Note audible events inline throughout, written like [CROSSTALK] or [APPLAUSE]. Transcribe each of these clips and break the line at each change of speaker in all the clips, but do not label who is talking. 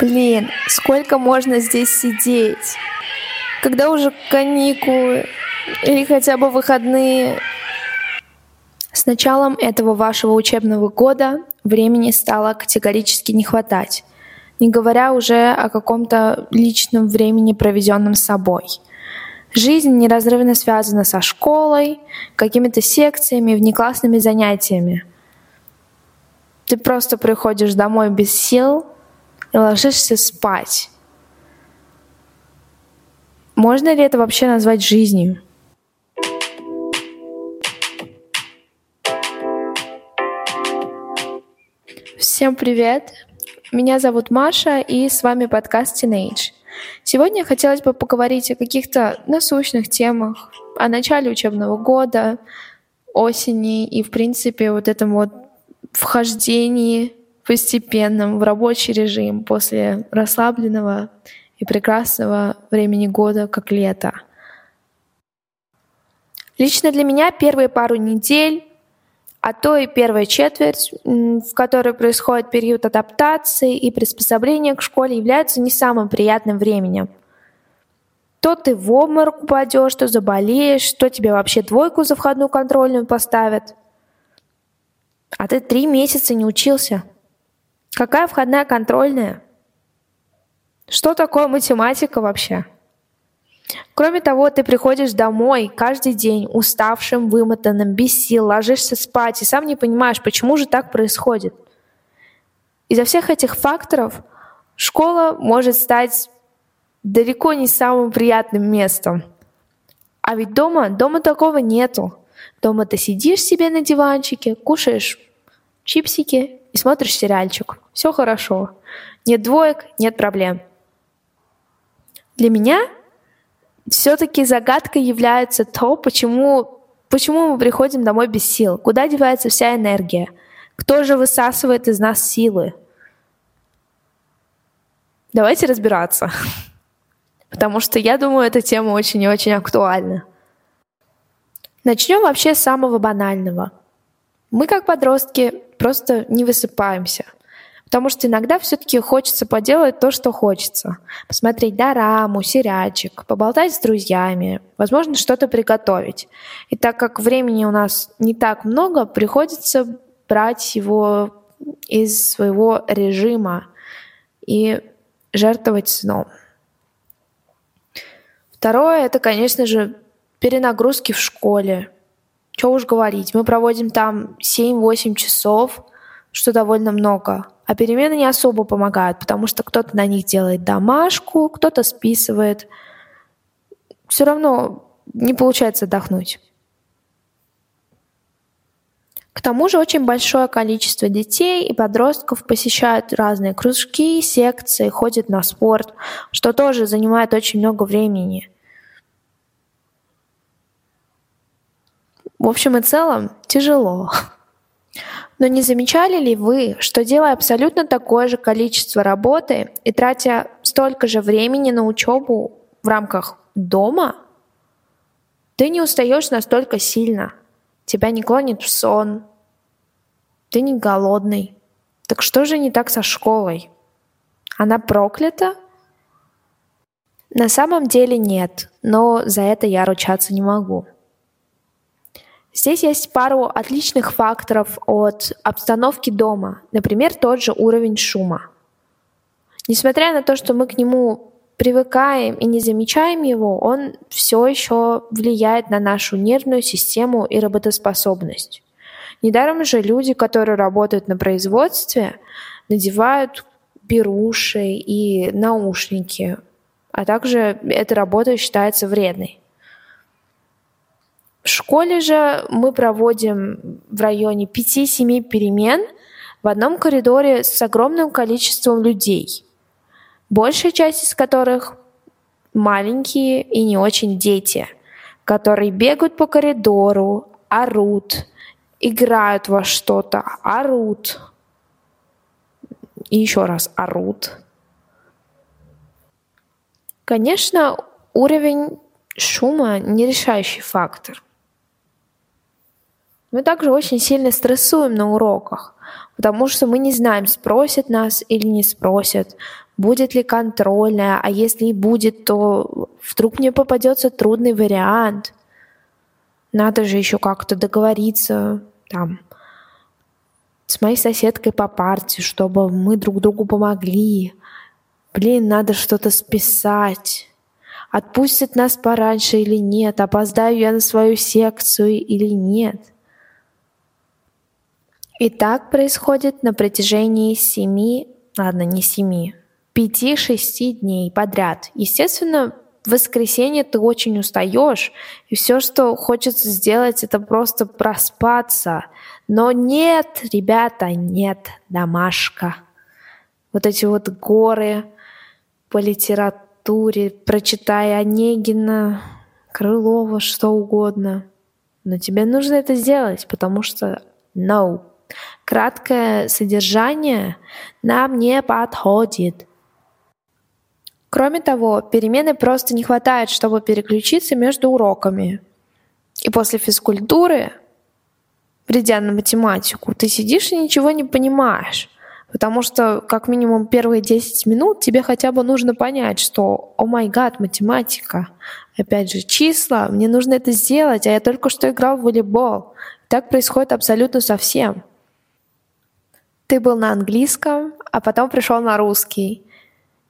Блин, сколько можно здесь сидеть? Когда уже каникулы или хотя бы выходные? С началом этого вашего учебного года времени стало категорически не хватать, не говоря уже о каком-то личном времени, проведенном с собой. Жизнь неразрывно связана со школой, какими-то секциями, внеклассными занятиями. Ты просто приходишь домой без сил, и ложишься спать. Можно ли это вообще назвать жизнью? Всем привет! Меня зовут Маша, и с вами подкаст Teenage. Сегодня хотелось бы поговорить о каких-то насущных темах, о начале учебного года, осени и, в принципе, вот этом вот вхождении постепенным в рабочий режим после расслабленного и прекрасного времени года, как лето. Лично для меня первые пару недель, а то и первая четверть, в которой происходит период адаптации и приспособления к школе, являются не самым приятным временем. То ты в обморок упадешь, то заболеешь, то тебе вообще двойку за входную контрольную поставят. А ты три месяца не учился – Какая входная контрольная? Что такое математика вообще? Кроме того, ты приходишь домой каждый день уставшим, вымотанным, без сил, ложишься спать и сам не понимаешь, почему же так происходит. Из-за всех этих факторов школа может стать далеко не самым приятным местом. А ведь дома, дома такого нету. Дома ты сидишь себе на диванчике, кушаешь чипсики смотришь сериальчик. Все хорошо. Нет двоек, нет проблем. Для меня все-таки загадкой является то, почему, почему мы приходим домой без сил, куда девается вся энергия, кто же высасывает из нас силы. Давайте разбираться, [LAUGHS] потому что я думаю, эта тема очень и очень актуальна. Начнем вообще с самого банального. Мы, как подростки, просто не высыпаемся. Потому что иногда все-таки хочется поделать то, что хочется. Посмотреть дораму, сериальчик, поболтать с друзьями, возможно, что-то приготовить. И так как времени у нас не так много, приходится брать его из своего режима и жертвовать сном. Второе — это, конечно же, перенагрузки в школе. Что уж говорить, мы проводим там 7-8 часов, что довольно много. А перемены не особо помогают, потому что кто-то на них делает домашку, кто-то списывает. Все равно не получается отдохнуть. К тому же очень большое количество детей и подростков посещают разные кружки, секции, ходят на спорт, что тоже занимает очень много времени – В общем и целом, тяжело. Но не замечали ли вы, что делая абсолютно такое же количество работы и тратя столько же времени на учебу в рамках дома, ты не устаешь настолько сильно, тебя не клонит в сон, ты не голодный. Так что же не так со школой? Она проклята? На самом деле нет, но за это я ручаться не могу. Здесь есть пару отличных факторов от обстановки дома, например, тот же уровень шума. Несмотря на то, что мы к нему привыкаем и не замечаем его, он все еще влияет на нашу нервную систему и работоспособность. Недаром же люди, которые работают на производстве, надевают беруши и наушники, а также эта работа считается вредной. В школе же мы проводим в районе 5-7 перемен в одном коридоре с огромным количеством людей, большая часть из которых маленькие и не очень дети, которые бегают по коридору, орут, играют во что-то, орут. И еще раз орут. Конечно, уровень шума не решающий фактор. Мы также очень сильно стрессуем на уроках, потому что мы не знаем, спросят нас или не спросят, будет ли контрольная, а если и будет, то вдруг мне попадется трудный вариант. Надо же еще как-то договориться там с моей соседкой по парте, чтобы мы друг другу помогли. Блин, надо что-то списать. Отпустят нас пораньше или нет? Опоздаю я на свою секцию или нет? И так происходит на протяжении семи, ладно, не семи, пяти-шести дней подряд. Естественно, в воскресенье ты очень устаешь, и все, что хочется сделать, это просто проспаться. Но нет, ребята, нет, домашка. Вот эти вот горы по литературе, прочитая Онегина, Крылова, что угодно. Но тебе нужно это сделать, потому что no. Краткое содержание нам не подходит. Кроме того, перемены просто не хватает, чтобы переключиться между уроками. И после физкультуры, придя на математику, ты сидишь и ничего не понимаешь. Потому что как минимум первые 10 минут тебе хотя бы нужно понять, что «О май гад, математика!» Опять же, числа, мне нужно это сделать, а я только что играл в волейбол. Так происходит абсолютно со всем. Ты был на английском, а потом пришел на русский.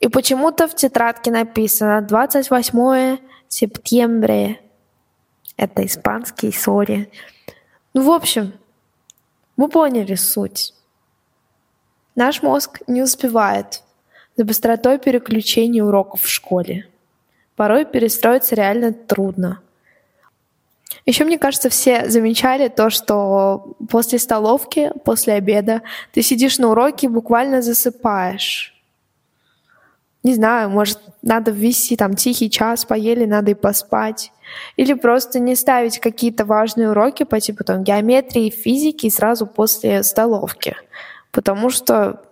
И почему-то в тетрадке написано 28 сентября. Это испанский, сори. Ну, в общем, мы поняли суть. Наш мозг не успевает за быстротой переключения уроков в школе. Порой перестроиться реально трудно. Еще, мне кажется, все замечали то, что после столовки, после обеда ты сидишь на уроке и буквально засыпаешь не знаю, может, надо ввести там тихий час, поели, надо и поспать. Или просто не ставить какие-то важные уроки по типу там геометрии, физики сразу после столовки. Потому что,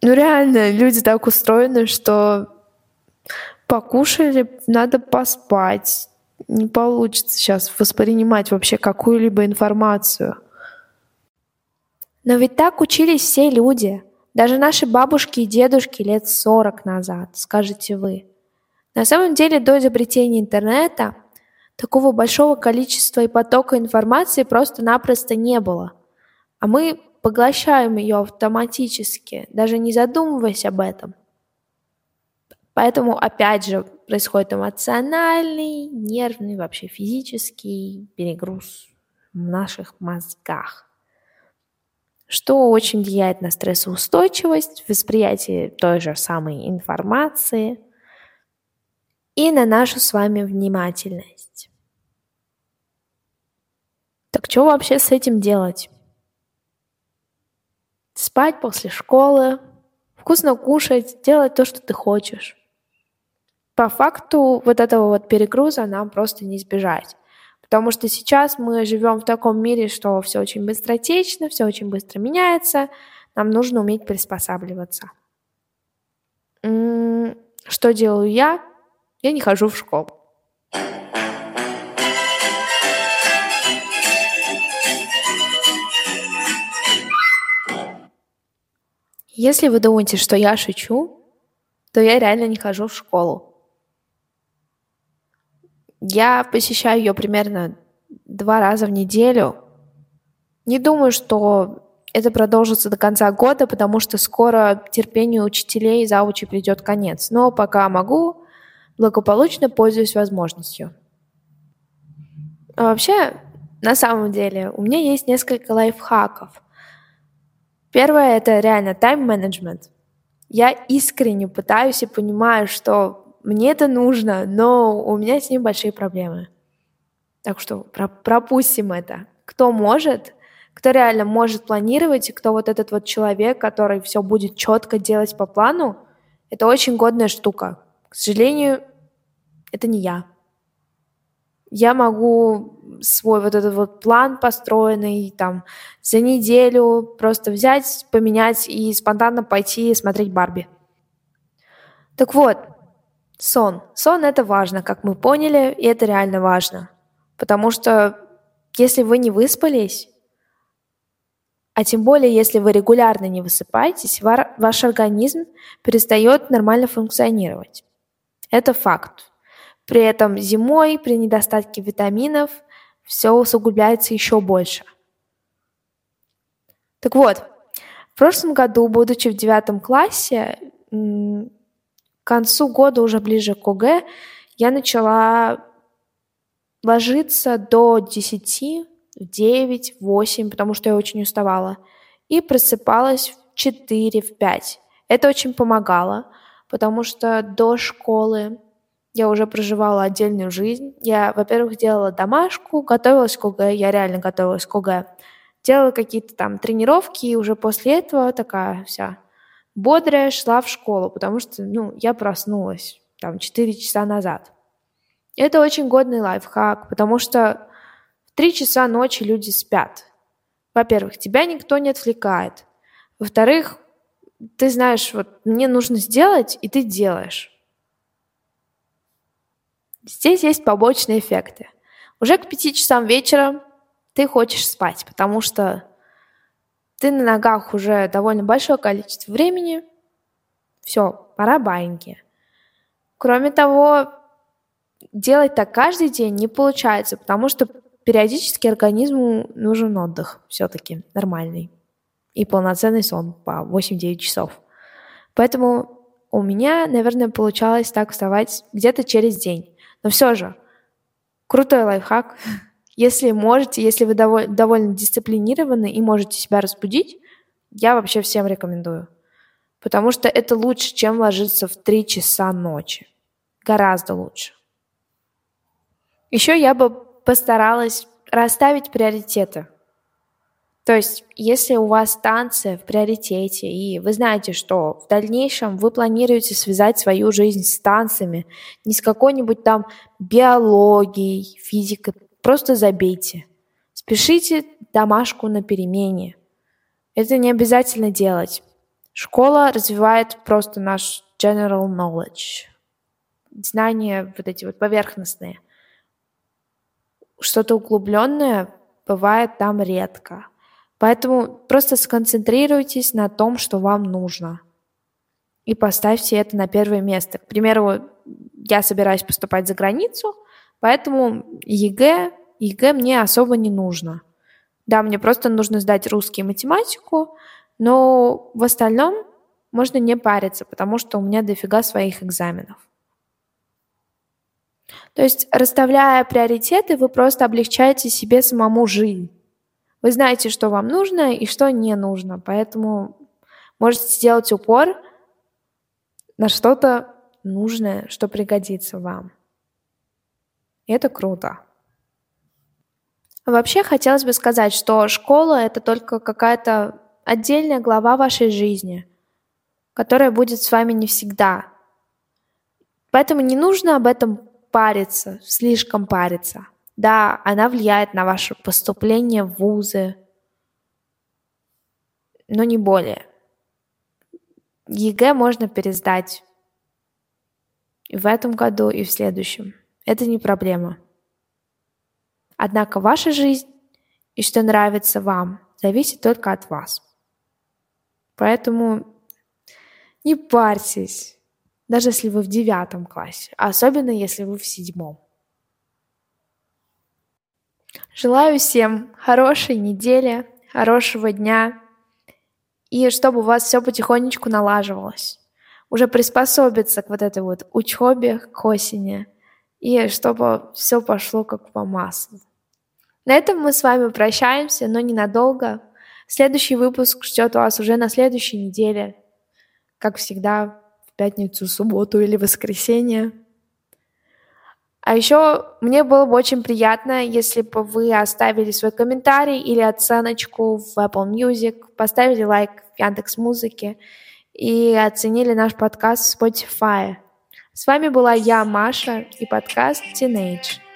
ну реально, люди так устроены, что покушали, надо поспать. Не получится сейчас воспринимать вообще какую-либо информацию. Но ведь так учились все люди – даже наши бабушки и дедушки лет 40 назад, скажете вы. На самом деле до изобретения интернета такого большого количества и потока информации просто-напросто не было. А мы поглощаем ее автоматически, даже не задумываясь об этом. Поэтому, опять же, происходит эмоциональный, нервный, вообще физический перегруз в наших мозгах что очень влияет на стрессоустойчивость, восприятие той же самой информации и на нашу с вами внимательность. Так что вообще с этим делать? Спать после школы, вкусно кушать, делать то, что ты хочешь. По факту вот этого вот перегруза нам просто не избежать. Потому что сейчас мы живем в таком мире, что все очень быстротечно, все очень быстро меняется, нам нужно уметь приспосабливаться. Что делаю я? Я не хожу в школу. Если вы думаете, что я шучу, то я реально не хожу в школу. Я посещаю ее примерно два раза в неделю. Не думаю, что это продолжится до конца года, потому что скоро терпению учителей и заучи придет конец. Но пока могу, благополучно пользуюсь возможностью. А вообще, на самом деле, у меня есть несколько лайфхаков. Первое — это реально тайм-менеджмент. Я искренне пытаюсь и понимаю, что мне это нужно, но у меня с ним большие проблемы. Так что пропустим это. Кто может, кто реально может планировать, кто вот этот вот человек, который все будет четко делать по плану, это очень годная штука. К сожалению, это не я. Я могу свой вот этот вот план построенный там за неделю просто взять, поменять и спонтанно пойти смотреть Барби. Так вот, Сон. Сон это важно, как мы поняли, и это реально важно. Потому что если вы не выспались, а тем более, если вы регулярно не высыпаетесь, ваш организм перестает нормально функционировать. Это факт. При этом зимой, при недостатке витаминов, все усугубляется еще больше. Так вот, в прошлом году, будучи в девятом классе, концу года, уже ближе к ОГЭ, я начала ложиться до 10, в 9, в 8, потому что я очень уставала, и просыпалась в 4, в 5. Это очень помогало, потому что до школы я уже проживала отдельную жизнь. Я, во-первых, делала домашку, готовилась к ОГЭ, я реально готовилась к ОГЭ. Делала какие-то там тренировки, и уже после этого такая вся бодрая шла в школу, потому что, ну, я проснулась там 4 часа назад. Это очень годный лайфхак, потому что в 3 часа ночи люди спят. Во-первых, тебя никто не отвлекает. Во-вторых, ты знаешь, вот мне нужно сделать, и ты делаешь. Здесь есть побочные эффекты. Уже к 5 часам вечера ты хочешь спать, потому что ты на ногах уже довольно большое количество времени. Все, пора баиньки. Кроме того, делать так каждый день не получается, потому что периодически организму нужен отдых все-таки нормальный и полноценный сон по 8-9 часов. Поэтому у меня, наверное, получалось так вставать где-то через день. Но все же, крутой лайфхак. Если можете, если вы довольно, довольно дисциплинированы и можете себя разбудить, я вообще всем рекомендую. Потому что это лучше, чем ложиться в 3 часа ночи. Гораздо лучше. Еще я бы постаралась расставить приоритеты. То есть, если у вас станция в приоритете, и вы знаете, что в дальнейшем вы планируете связать свою жизнь с танцами, не с какой-нибудь там биологией, физикой, просто забейте. Спешите домашку на перемене. Это не обязательно делать. Школа развивает просто наш general knowledge. Знания вот эти вот поверхностные что-то углубленное бывает там редко. Поэтому просто сконцентрируйтесь на том, что вам нужно. И поставьте это на первое место. К примеру, я собираюсь поступать за границу, поэтому ЕГЭ, ЕГЭ мне особо не нужно. Да, мне просто нужно сдать русский и математику, но в остальном можно не париться, потому что у меня дофига своих экзаменов. То есть, расставляя приоритеты, вы просто облегчаете себе самому жизнь. Вы знаете, что вам нужно и что не нужно, поэтому можете сделать упор на что-то нужное, что пригодится вам. И это круто. Вообще хотелось бы сказать, что школа — это только какая-то отдельная глава вашей жизни, которая будет с вами не всегда. Поэтому не нужно об этом париться, слишком париться. Да, она влияет на ваше поступление в вузы, но не более. ЕГЭ можно пересдать и в этом году, и в следующем. Это не проблема. Однако ваша жизнь и что нравится вам зависит только от вас. Поэтому не парьтесь, даже если вы в девятом классе, а особенно если вы в седьмом. Желаю всем хорошей недели, хорошего дня, и чтобы у вас все потихонечку налаживалось. Уже приспособиться к вот этой вот учебе, к осени, и чтобы все пошло как по маслу. На этом мы с вами прощаемся, но ненадолго. Следующий выпуск ждет вас уже на следующей неделе. Как всегда, пятницу, субботу или воскресенье. А еще мне было бы очень приятно, если бы вы оставили свой комментарий или оценочку в Apple Music, поставили лайк в Яндекс Музыке и оценили наш подкаст в Spotify. С вами была я, Маша, и подкаст Teenage.